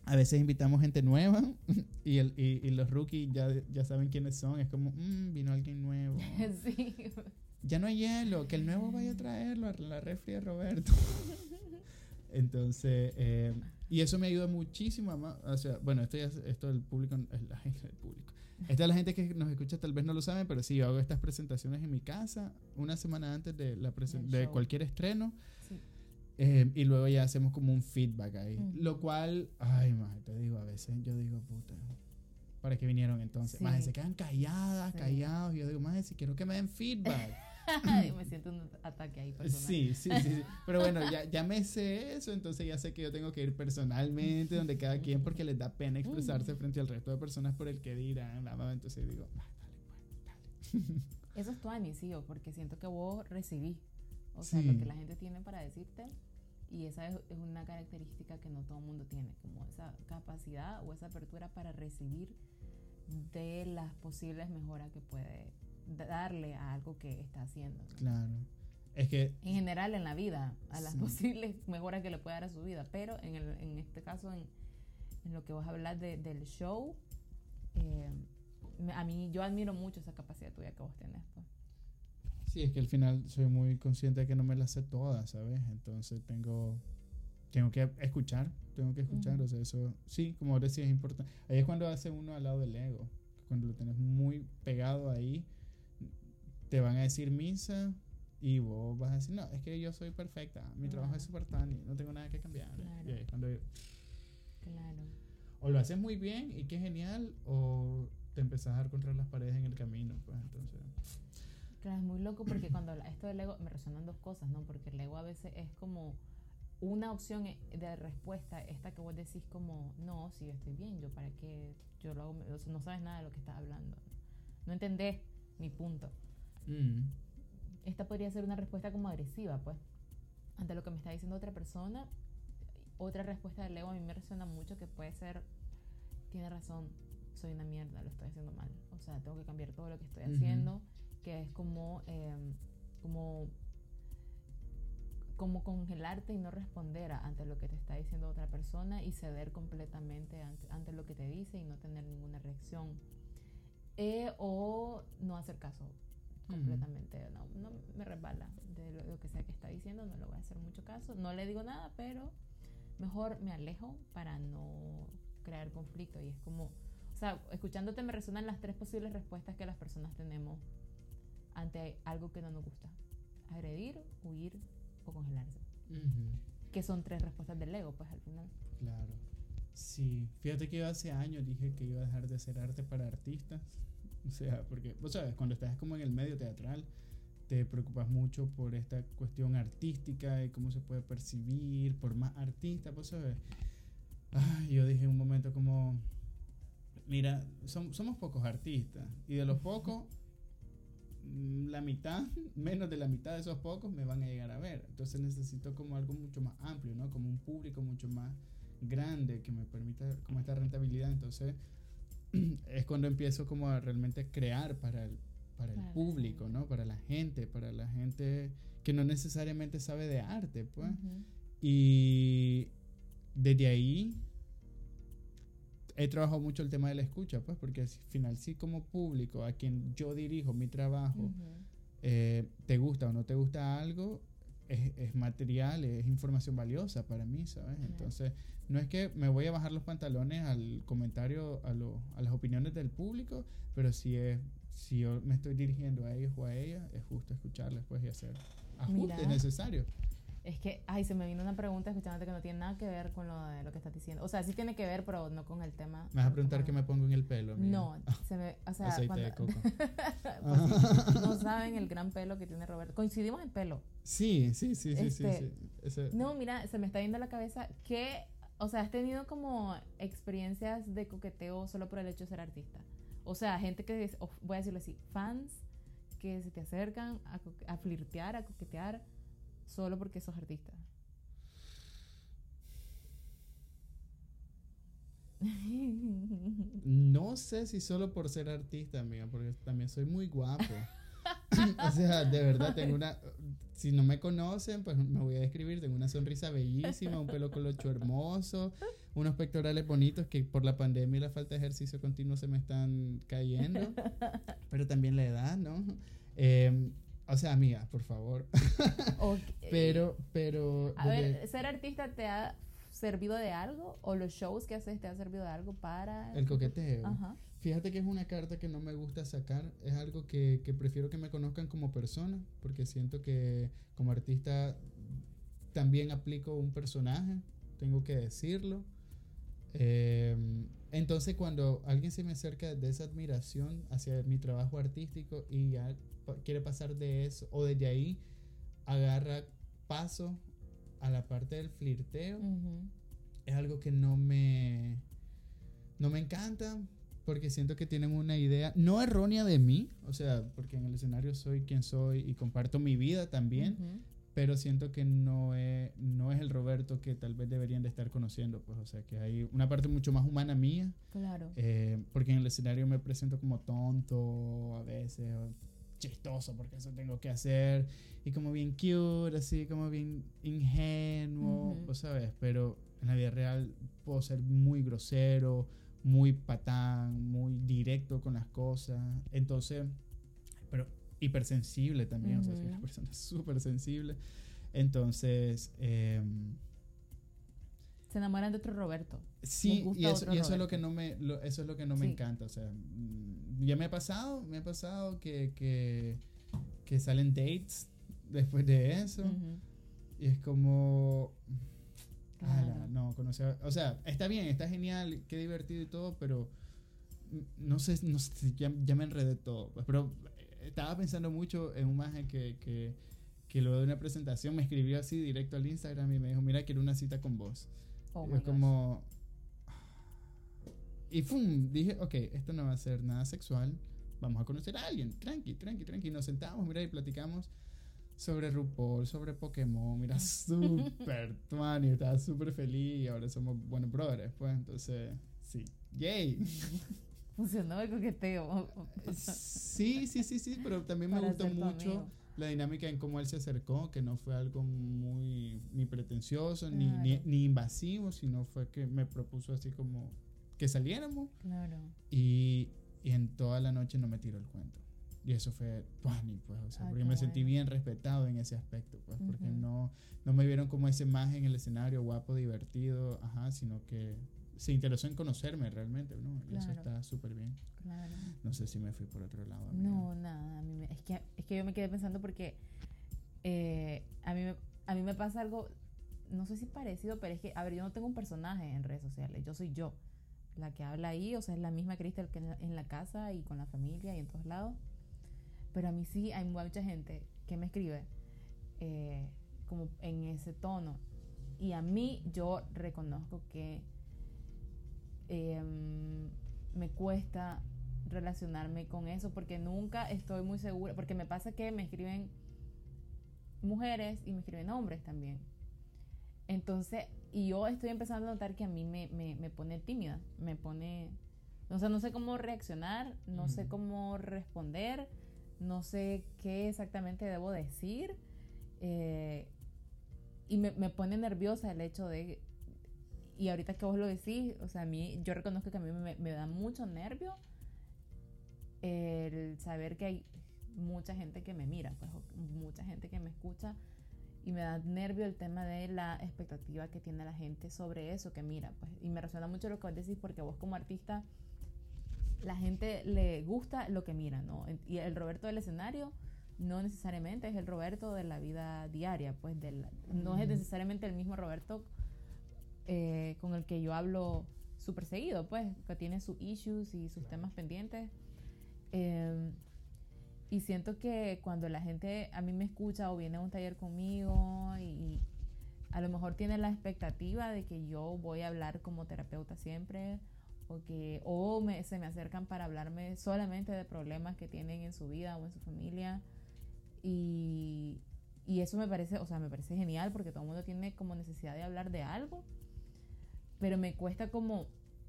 A veces invitamos gente nueva y, el, y, y los rookies ya, ya saben quiénes son. Es como, "Mm, vino alguien nuevo. sí. Ya no hay hielo, que el nuevo vaya a traerlo a la refri de Roberto. Entonces, eh, y eso me ayuda muchísimo. a o sea, bueno, esto ya es- esto del público, la gente del público. Esta es la gente que nos escucha, tal vez no lo saben, pero sí, yo hago estas presentaciones en mi casa una semana antes de, la de cualquier estreno. Eh, y luego ya hacemos como un feedback ahí. Ujú. Lo cual, ay, más te digo, a veces yo digo, puta, ¿para qué vinieron entonces? Sí. Más se quedan calladas, Sí. callados. Y yo digo, más si quiero que me den feedback. me siento un ataque ahí personal. sí, sí, sí, sí. Pero bueno, ya, ya me sé eso, entonces ya sé que yo tengo que ir personalmente donde cada quien porque les da pena expresarse Ujú. frente al resto de personas por el que dirán. bla, bla, Entonces digo, "Ah, dale, pues, dale". Eso es tu anicio, porque siento que vos recibí. O sea, Sí. lo que la gente tiene para decirte. Y esa es, es una característica que no todo el mundo tiene, como esa capacidad o esa apertura para recibir de las posibles mejoras que puede da- darle a algo que está haciendo. ¿no? Claro. Es que En general en la vida, a las Sí. posibles mejoras que le puede dar a su vida. Pero en, el, en este caso, en, en lo que vas a hablar de- del show, eh, a mí yo admiro mucho esa capacidad tuya que vos tenés. pues. Sí, es que al final soy muy consciente de que no me las sé todas, ¿sabes? Entonces tengo, tengo que escuchar, tengo que escuchar, o sea, eso, sí, como ahora sí es importante. Ahí es cuando hace uno al lado del ego, cuando lo tenés muy pegado ahí, te van a decir misa y vos vas a decir, no, es que yo soy perfecta, mi trabajo es súper tan y no tengo nada que cambiar. Claro. Y ahí es cuando Claro. o lo haces muy bien y qué genial, o te empezás a dar contra las paredes en el camino, pues entonces... Claro, es muy loco porque cuando esto del ego me resonan dos cosas, ¿no? Porque el ego a veces es como una opción e- de respuesta, esta que vos decís como, no, si yo estoy bien, yo para qué, yo lo hago, o sea, no sabes nada de lo que estás hablando, no entendés mi punto. mm, Esta podría ser una respuesta como agresiva, pues, ante lo que me está diciendo otra persona. Otra respuesta del ego a mí me resuena mucho que puede ser, tiene razón, soy una mierda, lo estoy haciendo mal. O sea, tengo que cambiar todo lo que estoy Ujú. haciendo, que es como, eh, como, como congelarte y no responder ante lo que te está diciendo otra persona y ceder completamente ante, ante lo que te dice y no tener ninguna reacción. Eh, o no hacer caso completamente. No, no me resbala de lo, lo que sea que está diciendo, no le voy a hacer mucho caso. No le digo nada, pero mejor me alejo para no crear conflicto. Y es como, o sea, escuchándote me resuenan las tres posibles respuestas que las personas tenemos ante algo que no nos gusta. Agredir, huir o congelarse. ujú. Que son tres respuestas del ego, pues al final. Claro. Sí, fíjate que yo hace años dije que iba a dejar de hacer arte para artistas. O sea, porque, vos sabes, cuando estás como en el medio teatral, te preocupas mucho por esta cuestión artística y cómo se puede percibir por más artistas, vos sabes. Ay, yo dije en un momento como, mira, som- somos pocos artistas y de los pocos, la mitad, menos de la mitad de esos pocos me van a llegar a ver. Entonces necesito como algo mucho más amplio, ¿no? Como un público mucho más grande que me permita como esta rentabilidad. Entonces es cuando empiezo como a realmente crear para el, para el Para público. ¿no? Para la gente, para la gente que no necesariamente sabe de arte, pues. Y desde ahí he trabajado mucho el tema de la escucha, pues, porque al final sí como público a quien yo dirijo mi trabajo, eh, te gusta o no te gusta algo, es, es material, es información valiosa para mí, ¿sabes? Claro. Entonces, no es que me voy a bajar los pantalones al comentario, a, lo, a las opiniones del público, pero si es si yo me estoy dirigiendo a ellos o a ellas, es justo escucharles pues y hacer ajustes Mira. necesarios. Es que, ay, se me vino una pregunta escuchándote que no tiene nada que ver con lo de lo que estás diciendo. O sea, sí tiene que ver, pero no con el tema. Me vas a preguntar qué me pongo en el pelo. amiga? No, se me, o sea, Aceite cuando- de coco. Pues no saben el gran pelo que tiene Roberto. Coincidimos en pelo. Sí, sí, sí, sí, sí, Este, sí. Ese- No, mira, se me está yendo la cabeza que, o sea, has tenido como experiencias de coqueteo solo por el hecho de ser artista. O sea, gente que, es- voy a decirlo así, fans que se te acercan a, a flirtear, a coquetear, solo porque sos artista. No sé si solo por ser artista, amiga, porque también soy muy guapo. o sea, de verdad, tengo una... Si no me conocen, pues me voy a describir. Tengo una sonrisa bellísima, un pelo colocho hermoso, unos pectorales bonitos que por la pandemia y la falta de ejercicio continuo se me están cayendo. Pero también la edad, ¿no? Eh, o sea, amiga, por favor. Ok. Pero, pero... A desde- ver, ¿ser artista te ha servido de algo? ¿O los shows que haces te han servido de algo para...? el coqueteo. Ajá. Fíjate que es una carta que no me gusta sacar, es algo que, que prefiero que me conozcan como persona, porque siento que como artista también aplico un personaje, tengo que decirlo. Eh, entonces cuando alguien se me acerca de esa admiración hacia mi trabajo artístico y ya quiere pasar de eso, o desde ahí agarra paso a la parte del flirteo, Ujú. es algo que no me no me encanta porque siento que tienen una idea no errónea de mí, o sea, porque en el escenario soy quien soy y comparto mi vida también, Ujú. pero siento que no es, no es el Roberto que tal vez deberían de estar conociendo, pues, o sea, que hay una parte mucho más humana mía, Claro. eh, porque en el escenario me presento como tonto a veces, o chistoso, porque eso tengo que hacer, y como bien cute, así como bien ingenuo, Ujú. vos sabes, pero en la vida real puedo ser muy grosero, muy patán, muy directo con las cosas, entonces, pero hipersensible también, o sea, soy una persona súper sensible, entonces... em, Se enamoran de otro Roberto. Sí, gusta y, eso, y eso es lo que no me, lo- eso es lo que no me encanta. O sea, mm, ya me ha pasado, me ha pasado que, que, que salen dates después de eso. Y es como. ala, Claro. no, conocer. O sea, está bien, está genial, qué divertido y todo, pero. No sé, no sé ya, ya me enredé todo. pues, pero eh, estaba pensando mucho en un maje que, que, que luego de una presentación me escribió así directo al Instagram y me dijo: Mira, quiero una cita con vos. Oh es como. Y ¡fum! Dije, ok, esto no va a ser nada sexual. Vamos a conocer a alguien. Tranqui, tranqui, tranqui. Nos sentamos, mira, y platicamos sobre RuPaul, sobre Pokémon. Mira, súper tuani. Estaba súper feliz y ahora somos buenos brothers, pues. Entonces, sí. ¡Yay! Funcionó el coqueteo. Sí, sí, sí, sí, pero también me Para gustó mucho. La dinámica en cómo él se acercó, que no fue algo muy ni pretencioso ni, Claro. ni, ni invasivo, sino fue que me propuso así como que saliéramos Claro. y, y en toda la noche no me tiró el cuento. Y eso fue tuani, pues, o sea, Ah, porque me sentí bueno. bien respetado en ese aspecto, pues, porque no, no me vieron como ese maje en el escenario guapo, divertido, ajá, sino que se interesó en conocerme realmente, ¿no? Y eso Claro. está súper bien. Claro. No sé si me fui por otro lado. amiga. No, nada. A mí me- es, que, es que yo me quedé pensando porque eh, a, mí a mí me pasa algo, no sé si parecido, pero es que, a ver, yo no tengo un personaje en redes sociales. Yo soy yo. La que habla ahí, o sea, es la misma Cristel que en la, en la casa y con la familia y en todos lados. Pero a mí sí hay mucha gente que me escribe eh, como en ese tono. Y a mí yo reconozco que em, me cuesta relacionarme con eso porque nunca estoy muy segura, porque me pasa que me escriben mujeres y me escriben hombres también. Entonces, y yo estoy empezando a notar que a mí me, me, me pone tímida, me pone, o sea, no sé cómo reaccionar, no sé Ujú. cómo responder, no sé qué exactamente debo decir. eh, y me, me pone nerviosa el hecho de, y ahorita que vos lo decís, o sea, a mí, yo reconozco que a mí me, me da mucho nervio el saber que hay mucha gente que me mira, pues, mucha gente que me escucha, y me da nervio el tema de la expectativa que tiene la gente sobre eso que mira, pues, y me resuena mucho lo que vos decís, porque vos como artista, la gente le gusta lo que mira, ¿no? Y el Roberto del escenario no necesariamente es el Roberto de la vida diaria, pues del, no es necesariamente el mismo Roberto eh, con el que yo hablo súper seguido, pues, que tiene sus issues y sus temas pendientes. Eh, y siento que cuando la gente a mí me escucha o viene a un taller conmigo y, y a lo mejor tiene la expectativa de que yo voy a hablar como terapeuta siempre o que o me- se me acercan para hablarme solamente de problemas que tienen en su vida o en su familia y, y eso me parece, o sea, me parece genial porque todo el mundo tiene como necesidad de hablar de algo, pero me cuesta como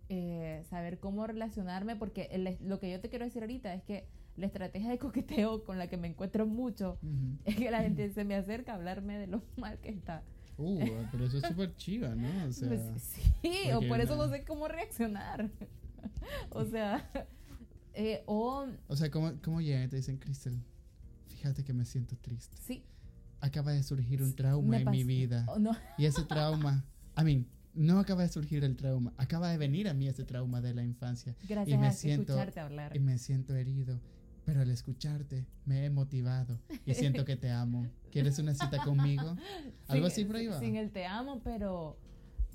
eh, saber cómo relacionarme porque el- lo que yo te quiero decir ahorita es que la estrategia de coqueteo con la que me encuentro mucho Ujú. es que la gente se me acerca a hablarme de lo mal que está. Uh, pero eso es súper chiva, ¿no? O sea, Pues, sí, o por eso no sé cómo reaccionar. o sea, eh, o o sea ¿cómo, cómo llegan y te dicen, Crystal, fíjate que me siento triste. sí, Acaba de surgir un trauma en mi vida. o no, Y ese trauma, I mean, no acaba de surgir el trauma, acaba de venir a mí ese trauma de la infancia. gracias me a siento- escucharte hablar. Y me siento herido. Pero al escucharte me he motivado y siento que te amo. ¿Quieres una cita conmigo? Algo Sin- así por ahí va. Sin el te amo, pero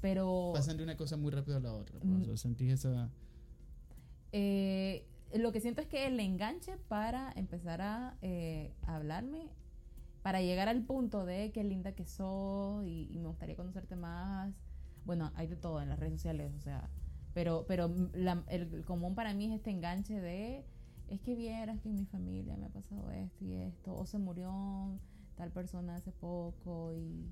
pero Pasan de una cosa muy rápido a la otra. Por Mm. sentí esa... eh, lo que siento es que el enganche para empezar a eh, hablarme, para llegar al punto de qué linda que sos y, y me gustaría conocerte más. Bueno, hay de todo en las redes sociales, o sea, pero, pero la- el común para mí es este enganche de, es que vieras que en mi familia me ha pasado esto y esto, o se murió tal persona hace poco y,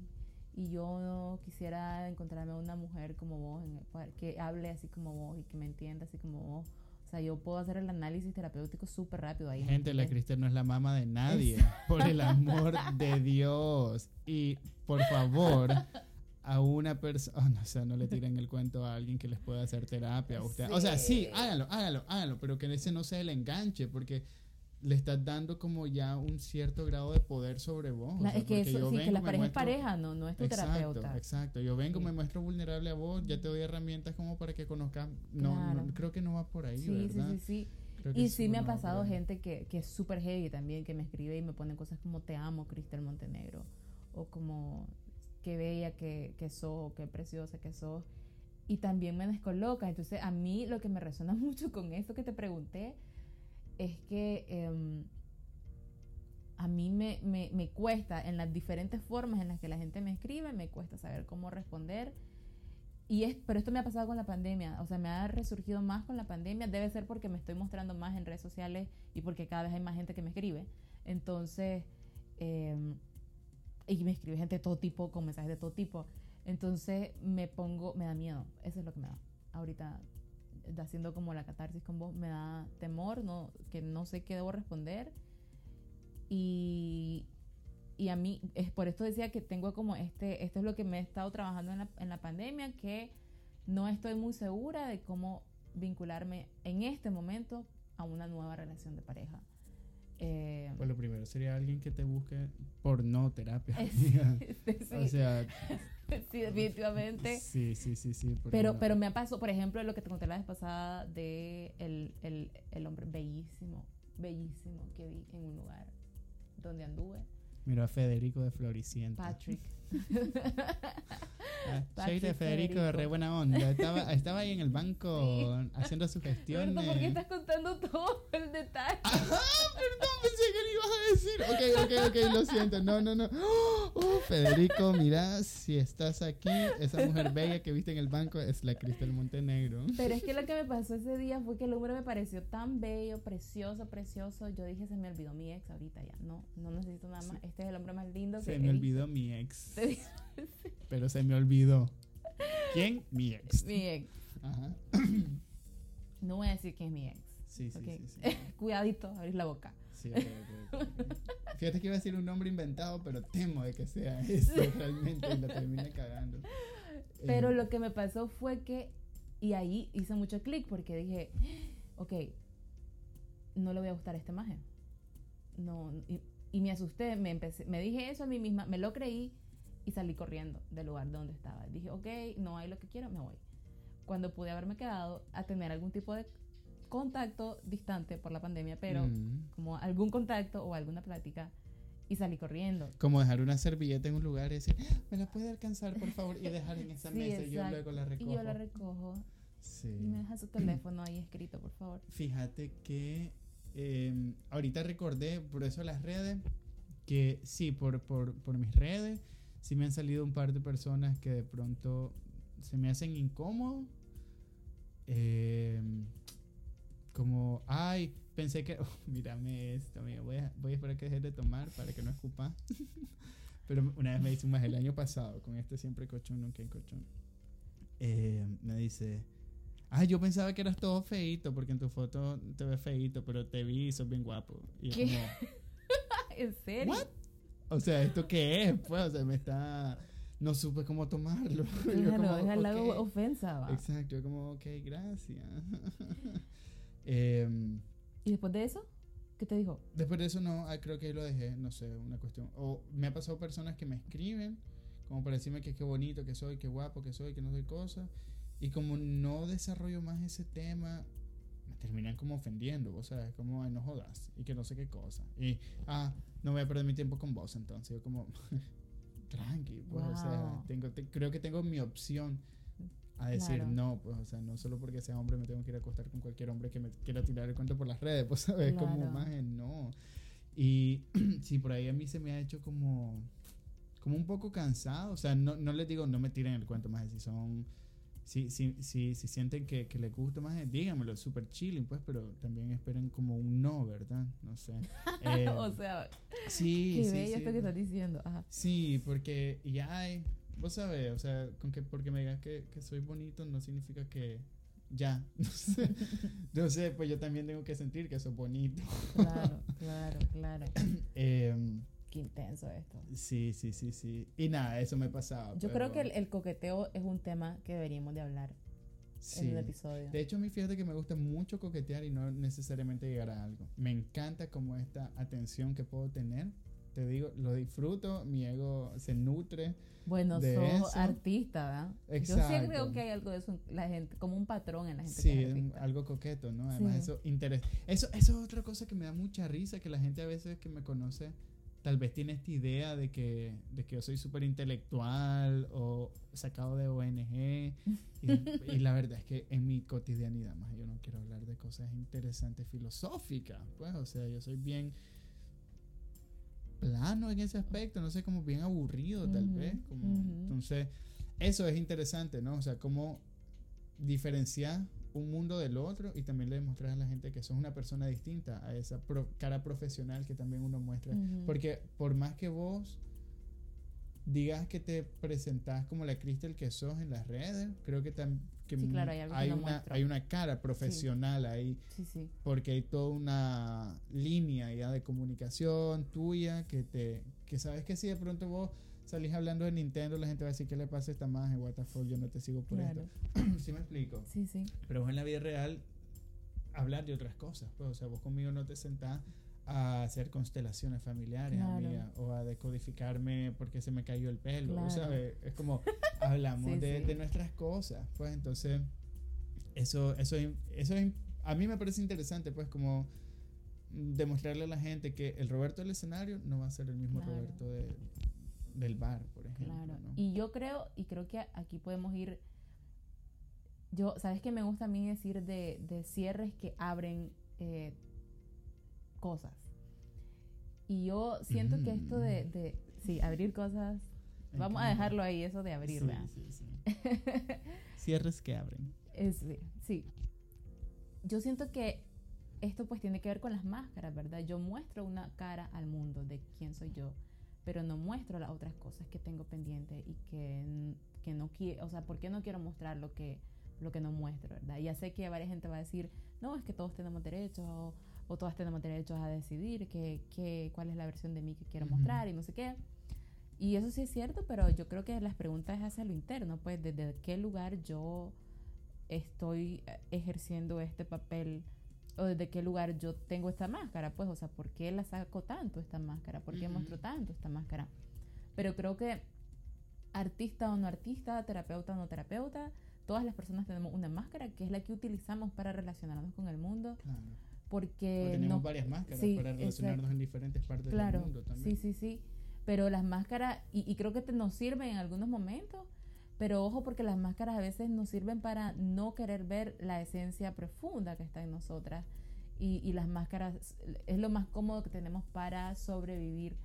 y yo quisiera encontrarme una mujer como vos, en el- pa- que hable así como vos y que me entienda así como vos. O sea, yo puedo hacer el análisis terapéutico súper rápido ahí. ¿me Gente, la? Cristel no es la mamá de nadie. Por el amor de Dios. Y por favor, a una persona, no, o sea, no le tiren el cuento a alguien que les pueda hacer terapia. a usted. O sea, sí, Sí. háganlo, háganlo, háganlo, pero que ese no sea el enganche, porque le estás dando como ya un cierto grado de poder sobre vos. o La- sea, es que, eso, yo sí, que la pareja es pareja, no, no es tu Exacto, terapeuta. exacto. Yo vengo, Sí. me muestro vulnerable a vos, ya te doy herramientas como para que conozcas. No, Claro. no, creo que no va por ahí, Sí, sí, ¿verdad? sí, sí. Que Y sí me ha pasado gente que, que es súper heavy también, que me escribe y me pone cosas como te amo, Cristel Montenegro. O como qué bella que, que sos, qué preciosa que sos. Y también me descoloca. Entonces a mí lo que me resuena mucho con esto que te pregunté es que em, a mí me, me, me cuesta en las diferentes formas en las que la gente me escribe, me cuesta saber cómo responder. Y es, pero esto me ha pasado con la pandemia, o sea, me ha resurgido más con la pandemia, debe ser porque me estoy mostrando más en redes sociales y porque cada vez hay más gente que me escribe. Entonces, eh, y me escribe gente de todo tipo, con mensajes de todo tipo. Entonces me pongo, me da miedo, eso es lo que me da. Ahorita, eh, haciendo como la catarsis con vos, me da temor, no, que no sé qué debo responder. Y, y a mí, es por esto decía que tengo como este, esto es lo que me he estado trabajando en la, en la pandemia, que no estoy muy segura de cómo vincularme en este momento a una nueva relación de pareja. Eh, Pues lo primero sería alguien que te busque por no terapia. sí, O sea, sí, definitivamente. sí, sí, sí, sí. Pero, no- pero me ha pasado, por ejemplo, lo que te conté la vez pasada de el, el, el hombre bellísimo, bellísimo que vi en un lugar donde anduve, Mira a Federico de Floricienta. Patrick. Ah, Cheite Federico, Federico. re buena onda. Estaba, estaba ahí en el banco haciendo sus gestiones. Roberto, ¿por qué estás contando todo el detalle? Ajá, perdón, decir. Ok, ok, ok, lo siento. No, no, no. Oh, Federico, mira, si estás aquí, esa mujer bella que viste en el banco es la Cristel Montenegro. Pero es que lo que me pasó ese día fue que el hombre me pareció tan bello, precioso, precioso. Yo dije, se me olvidó mi ex ahorita ya. No, no necesito nada más. Este es el hombre más lindo que Se me olvidó mi ex. Pero se me olvidó. ¿Quién? Mi ex. mi ex. Ajá. No voy a decir quién es mi ex. Sí, sí. sí. Cuidadito, abrir la boca. Sí, ok, ok, ok, ok. Fíjate que iba a decir un nombre inventado, pero temo de que sea eso realmente y lo termine cagando. Pero Eh, lo que me pasó fue que, y ahí hice mucho clic porque dije, ok, no le voy a gustar a este maje. No, y, y me asusté, me, empecé, me dije eso a mí misma, me lo creí y salí corriendo del lugar donde estaba. Dije, ok, no hay lo que quiero, me voy. Cuando pude haberme quedado a tener algún tipo de contacto distante por la pandemia, pero Mm. como algún contacto o alguna plática y salí corriendo. Como dejar una servilleta en un lugar y decir, "Ah, ¿me la puede alcanzar, por favor? Y dejar en esa Sí, mesa y yo luego la Y recojo. yo la recojo Sí. y me deja su teléfono ahí escrito, por favor. Fíjate que eh, ahorita recordé, por eso las redes, que sí, por, por, por mis redes, sí me han salido un par de personas que de pronto se me hacen incómodos. Eh, como, ay, pensé que, oh, mírame esto, amigo, voy a, voy a esperar que dejes de tomar para que no escupa. Pero una vez me dice más el año pasado, con este siempre cochón, nunca hay cochón. Eh, me dice, ah, yo pensaba que eras todo feito, porque en tu foto te ves feito, pero te vi y sos bien guapo. Y ¿Qué? como, ¿En serio? ¿What? O sea, ¿esto qué es? Pues, o sea, me está... No supe cómo tomarlo. Y yo Claro, como, es al lado "Ok". ofensa, va. Exacto, yo como, ok, gracias. Em, ¿Y después de eso? ¿Qué te dijo? después de eso no, ah, creo que ahí lo dejé, no sé, una cuestión. O me ha pasado personas que me escriben, como para decirme que qué bonito que soy, qué guapo que soy, que no soy cosa. Y como no desarrollo más ese tema, me terminan como ofendiendo, o sea, como, ay, no jodas, y que no sé qué cosa. Y, ah, no voy a perder mi tiempo con vos, entonces yo como, tranqui, pues, o sea, Wow. tengo, te- creo que tengo mi opción a decir Claro. no, pues, o sea, no solo porque sea hombre me tengo que ir a acostar con cualquier hombre que me quiera tirar el cuento por las redes, pues, ¿sabes? Como, Claro. más no. Y sí, por ahí a mí se me ha hecho como, como un poco cansado, o sea, no, no les digo, no me tiren el cuento más, si son, si, si, si, si sienten que, que les gusta más, díganmelo, súper chilling, pues, pero también esperen como un no, ¿verdad? No sé. Eh, o sea, sí, qué sí, bello sí. esto que estás diciendo. Ajá. Sí, porque ya hay, vos sabés, o sea, con que porque me digas que, que soy bonito no significa que ya, no sé, no sé, pues yo también tengo que sentir que soy bonito. Claro, claro, claro. Em, Qué intenso esto. sí, sí, sí, sí. Y nada, eso me pasaba. Yo pero- creo que el, el coqueteo es un tema que deberíamos de hablar sí. en un episodio. De hecho, a mí fíjate que me gusta mucho coquetear y no necesariamente llegar a algo. Me encanta como esta atención que puedo tener. Te digo, lo disfruto, mi ego se nutre. Bueno, de sos eso. artista, ¿verdad? Yo sí Exacto. creo que hay algo de eso, la gente, como un patrón en la gente Sí, que es artista. algo coqueto, ¿no? Además, Sí. eso interés. Eso, eso es otra cosa que me da mucha risa, que la gente a veces que me conoce tal vez tiene esta idea de que, de que yo soy súper intelectual o sacado de ONG. Y, y la verdad es que en mi cotidianidad, más yo no quiero hablar de cosas interesantes filosóficas, pues, o sea, yo soy bien plano en ese aspecto, no sé, como bien aburrido tal vez. Como. Entonces, eso es interesante, ¿no? O sea, cómo diferenciar un mundo del otro y también le demostrar a la gente que sos una persona distinta a esa pro- cara profesional que también uno muestra. Porque por más que vos digas que te presentás como la Cristel que sos en las redes, creo que, que Sí, claro, hay una, hay una cara profesional ahí Sí, sí. porque hay toda una línea ya de comunicación tuya que te que sabes que si de pronto vos salís hablando de Nintendo la gente va a decir qué le pasa a esta magia what the fuck, yo no te sigo por Claro. esto ¿sí me explico? Sí, sí. pero vos en la vida real hablar de otras cosas pues o sea vos conmigo no te sentás a hacer constelaciones familiares Claro. amiga, o a decodificarme porque se me cayó el pelo Claro. ¿sabes? es como hablamos Sí, de, sí. de nuestras cosas pues entonces eso eso es- eso es- a mí me parece interesante pues como demostrarle a la gente que el Roberto del escenario no va a ser el mismo Claro. Roberto de- del bar por ejemplo Claro. ¿no? Y yo creo, y creo que aquí podemos ir. Yo, ¿sabes qué me gusta a mí decir de, de cierres que abren eh, cosas? Y yo siento que esto de, Mm. de, sí, abrir cosas, vamos a dejarlo ahí, eso de abrir, Sí, sí, sí. cierres que abren Es- sí. Yo siento que esto pues tiene que ver con las máscaras, ¿verdad? Yo muestro una cara al mundo de quién soy yo, pero no muestro las otras cosas que tengo pendientes y que, que no quiero, o sea, ¿por qué no quiero mostrar lo que, lo que no muestro, ¿verdad? Ya sé que varias gente va a decir, no, es que todos tenemos derecho o, todas tenemos derechos a decidir que, que, cuál es la versión de mí que quiero Ujú. mostrar y no sé qué. Y eso sí es cierto, pero yo creo que las preguntas es hacia lo interno, pues desde qué lugar yo estoy eh, ejerciendo este papel o desde qué lugar yo tengo esta máscara, pues, o sea, ¿por qué la saco tanto esta máscara? ¿Por qué Ujú. muestro tanto esta máscara? Pero creo que artista o no artista, terapeuta o no terapeuta, todas las personas tenemos una máscara que es la que utilizamos para relacionarnos con el mundo. Claro. Porque tenemos no- varias máscaras sí, para relacionarnos en diferentes partes Claro, del mundo también. sí, sí, sí. Pero las máscaras, y, y creo que te, nos sirven en algunos momentos, pero ojo porque las máscaras a veces nos sirven para no querer ver la esencia profunda que está en nosotras. Y, y las máscaras es lo más cómodo que tenemos para sobrevivir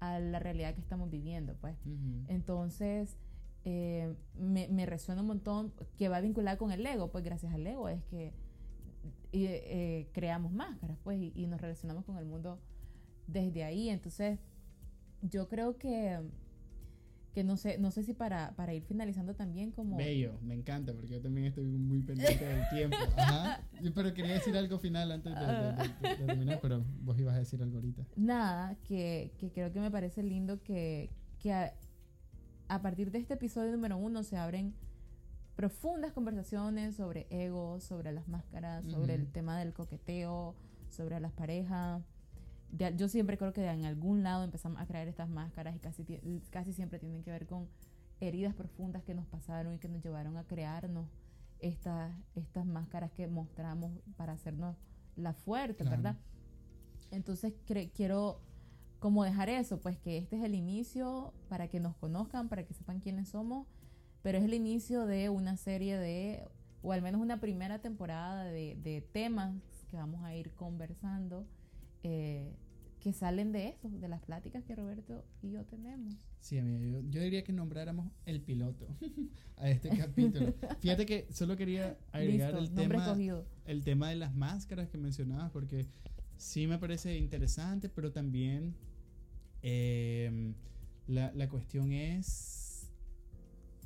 a la realidad que estamos viviendo, pues. Ujú. Entonces, eh, me, me resuena un montón que va vinculada con el ego, pues gracias al ego es que y, eh, creamos máscaras, pues, y, y nos relacionamos con el mundo desde ahí. Entonces, yo creo que, que no sé, no sé si para, para ir finalizando también como... Bello, me encanta porque yo también estoy muy pendiente del tiempo. Ajá. Pero quería decir algo final antes de, de- de- de terminar, pero vos ibas a decir algo ahorita. Nada, que, que creo que me parece lindo que, que a, a partir de este episodio número uno se abren profundas conversaciones sobre ego, sobre las máscaras, sobre el tema del coqueteo, sobre las parejas. De- yo siempre creo que de en algún lado empezamos a crear estas máscaras y casi, casi siempre tienen que ver con heridas profundas que nos pasaron y que nos llevaron a crearnos estas, estas máscaras que mostramos para hacernos la fuerte, Claro. ¿verdad? Entonces quiero como dejar eso, pues que este es el inicio para que nos conozcan, para que sepan quiénes somos, pero es el inicio de una serie de, o al menos una primera temporada de, de temas que vamos a ir conversando, eh, que salen de eso, de las pláticas que Roberto y yo tenemos. Sí, amiga, yo, yo diría que nombráramos el piloto a este capítulo. Fíjate que solo quería agregar Listo, el tema, escogido. el tema de las máscaras que mencionabas, porque sí me parece interesante, pero también eh, la, la cuestión es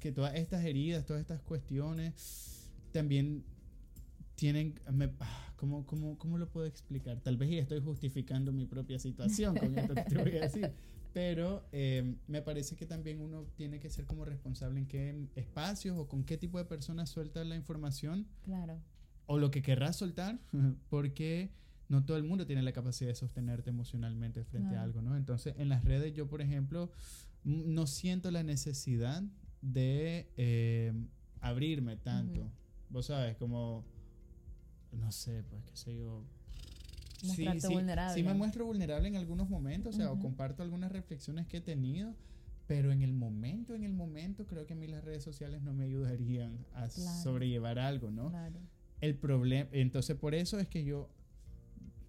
que todas estas heridas, todas estas cuestiones, también tienen... me- ah, ¿cómo, cómo, cómo lo puedo explicar? Tal vez ya estoy justificando mi propia situación con esto que te voy a decir. Pero eh, me parece que también uno tiene que ser como responsable en qué espacios o con qué tipo de personas suelta la información Claro. o lo que querrás soltar, porque no todo el mundo tiene la capacidad de sostenerte emocionalmente frente a Claro. algo, ¿no? Entonces, en las redes yo, por ejemplo, m- no siento la necesidad de eh, abrirme tanto. Ujú. Vos sabes, como, no sé, pues, qué sé yo. Mostrarte sí, vulnerable. Sí me muestro vulnerable en algunos momentos, o sea, o Ujú. comparto algunas reflexiones que he tenido, pero en el momento, en el momento, creo que a mí las redes sociales no me ayudarían a Claro. sobrellevar algo, ¿no? Claro. El problema, entonces por eso es que yo,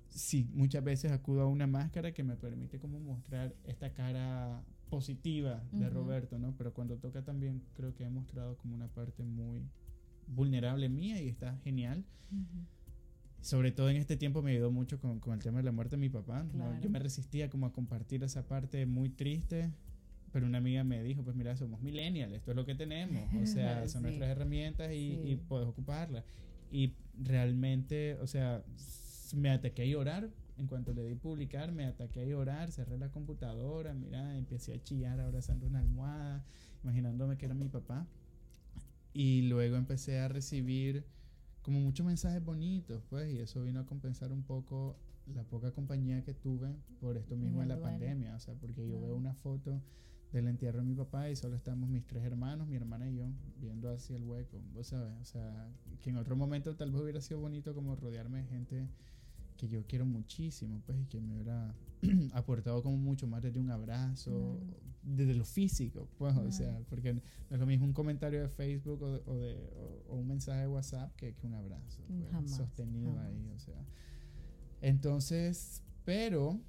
sí, muchas veces acudo a una máscara que me permite como mostrar esta cara positiva de. Roberto, ¿no? Pero cuando toca también creo que he mostrado como una parte muy vulnerable mía y está genial. Sobre todo en este tiempo me ayudó mucho con, con el tema de la muerte de mi papá. Yo me resistía como a compartir esa parte muy triste, pero una amiga me dijo, pues mira, somos millennials, esto es lo que tenemos, o sea, son Sí. nuestras herramientas y, Sí. y puedes ocuparlas. Y realmente, o sea, me ataqué a llorar en cuanto le di publicar, me ataqué a llorar, cerré la computadora, mira, empecé a chillar abrazando una almohada, imaginándome que era mi papá. Y luego empecé a recibir como muchos mensajes bonitos, pues, y eso vino a compensar un poco la poca compañía que tuve por esto mismo de el la pandemia, o sea, porque yo veo una foto del entierro de mi papá y solo estamos mis tres hermanos, mi hermana y yo, viendo hacia el hueco, vos sabes, o sea, que en otro momento tal vez hubiera sido bonito como rodearme de gente que yo quiero muchísimo, pues, y que me hubiera aportado como mucho más desde un abrazo, Claro. desde lo físico, pues, o Claro. sea, porque no es lo mismo un comentario de Facebook o, de- o de, o, o un mensaje de WhatsApp que, que un abrazo pues, Jamás, sostenido jamás. ahí, o sea. Entonces, pero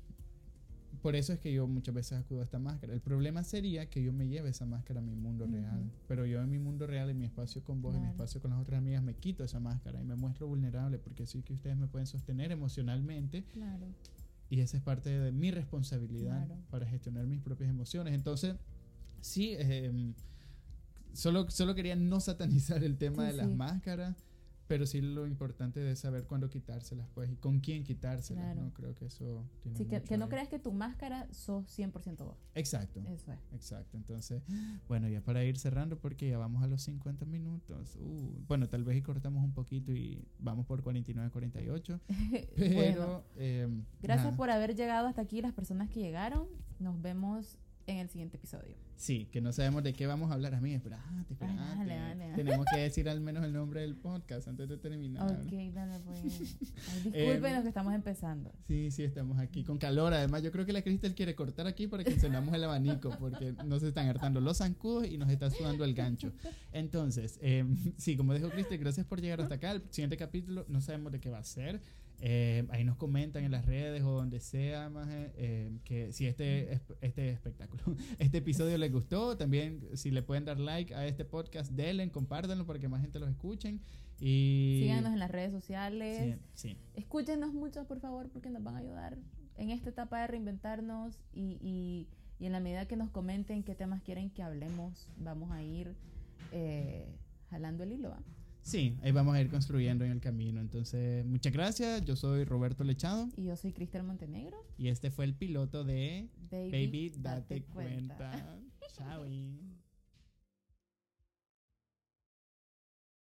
por eso es que yo muchas veces acudo a esta máscara. El problema sería que yo me lleve esa máscara a mi mundo real, pero yo en mi mundo real, en mi espacio con vos, en mi espacio con las otras amigas, me quito esa máscara y me muestro vulnerable porque sí que ustedes me pueden sostener emocionalmente Claro. y esa es parte de mi responsabilidad Claro. para gestionar mis propias emociones. Entonces, sí, eh, solo, solo quería no satanizar el tema Sí, de las sí. máscaras, pero sí lo importante de saber cuándo quitárselas, pues, y con quién quitárselas, Claro. ¿no? Creo que eso tiene Sí, que, mucho que no ahí. creas que tu máscara sos 100% vos. Exacto. Eso es. Exacto, entonces, bueno, ya para ir cerrando, porque ya vamos a los 50 minutos. Uh, bueno, tal vez y cortamos un poquito y vamos por 49, 48. Pero, bueno, eh, gracias nada. por haber llegado hasta aquí, las personas que llegaron. Nos vemos en el siguiente episodio. Sí, que no sabemos de qué vamos a hablar. A mí, espérate, espérate. dale, dale. Tenemos que decir al menos el nombre del podcast antes de terminar. Ok, dale, pues. Ay, discúlpenos Em, que estamos empezando. Sí, sí, estamos aquí con calor. Además, yo creo que la Cristel quiere cortar aquí para que encendamos el abanico porque nos están hartando los zancudos y nos está sudando el gancho. Entonces, eh, sí, como dijo Cristel, gracias por llegar hasta acá. El siguiente capítulo no sabemos de qué va a ser. Eh, ahí nos comentan en las redes o donde sea, maje, eh, que si este, este espectáculo, este episodio les gustó, también si le pueden dar like a este podcast, denle, compártanlo para que más gente los escuchen. Y Síganos en las redes sociales. Sí, sí. Escúchenos mucho, por favor, porque nos van a ayudar en esta etapa de reinventarnos y, y- y en la medida que nos comenten qué temas quieren que hablemos, vamos a ir eh, jalando el hilo. ¿va? Sí, ahí vamos a ir construyendo en el camino. Entonces, muchas gracias. Yo soy Roberto Lechado Y yo soy Cristel Montenegro. y este fue el piloto de Baby, Baby, date, cuenta. Chao.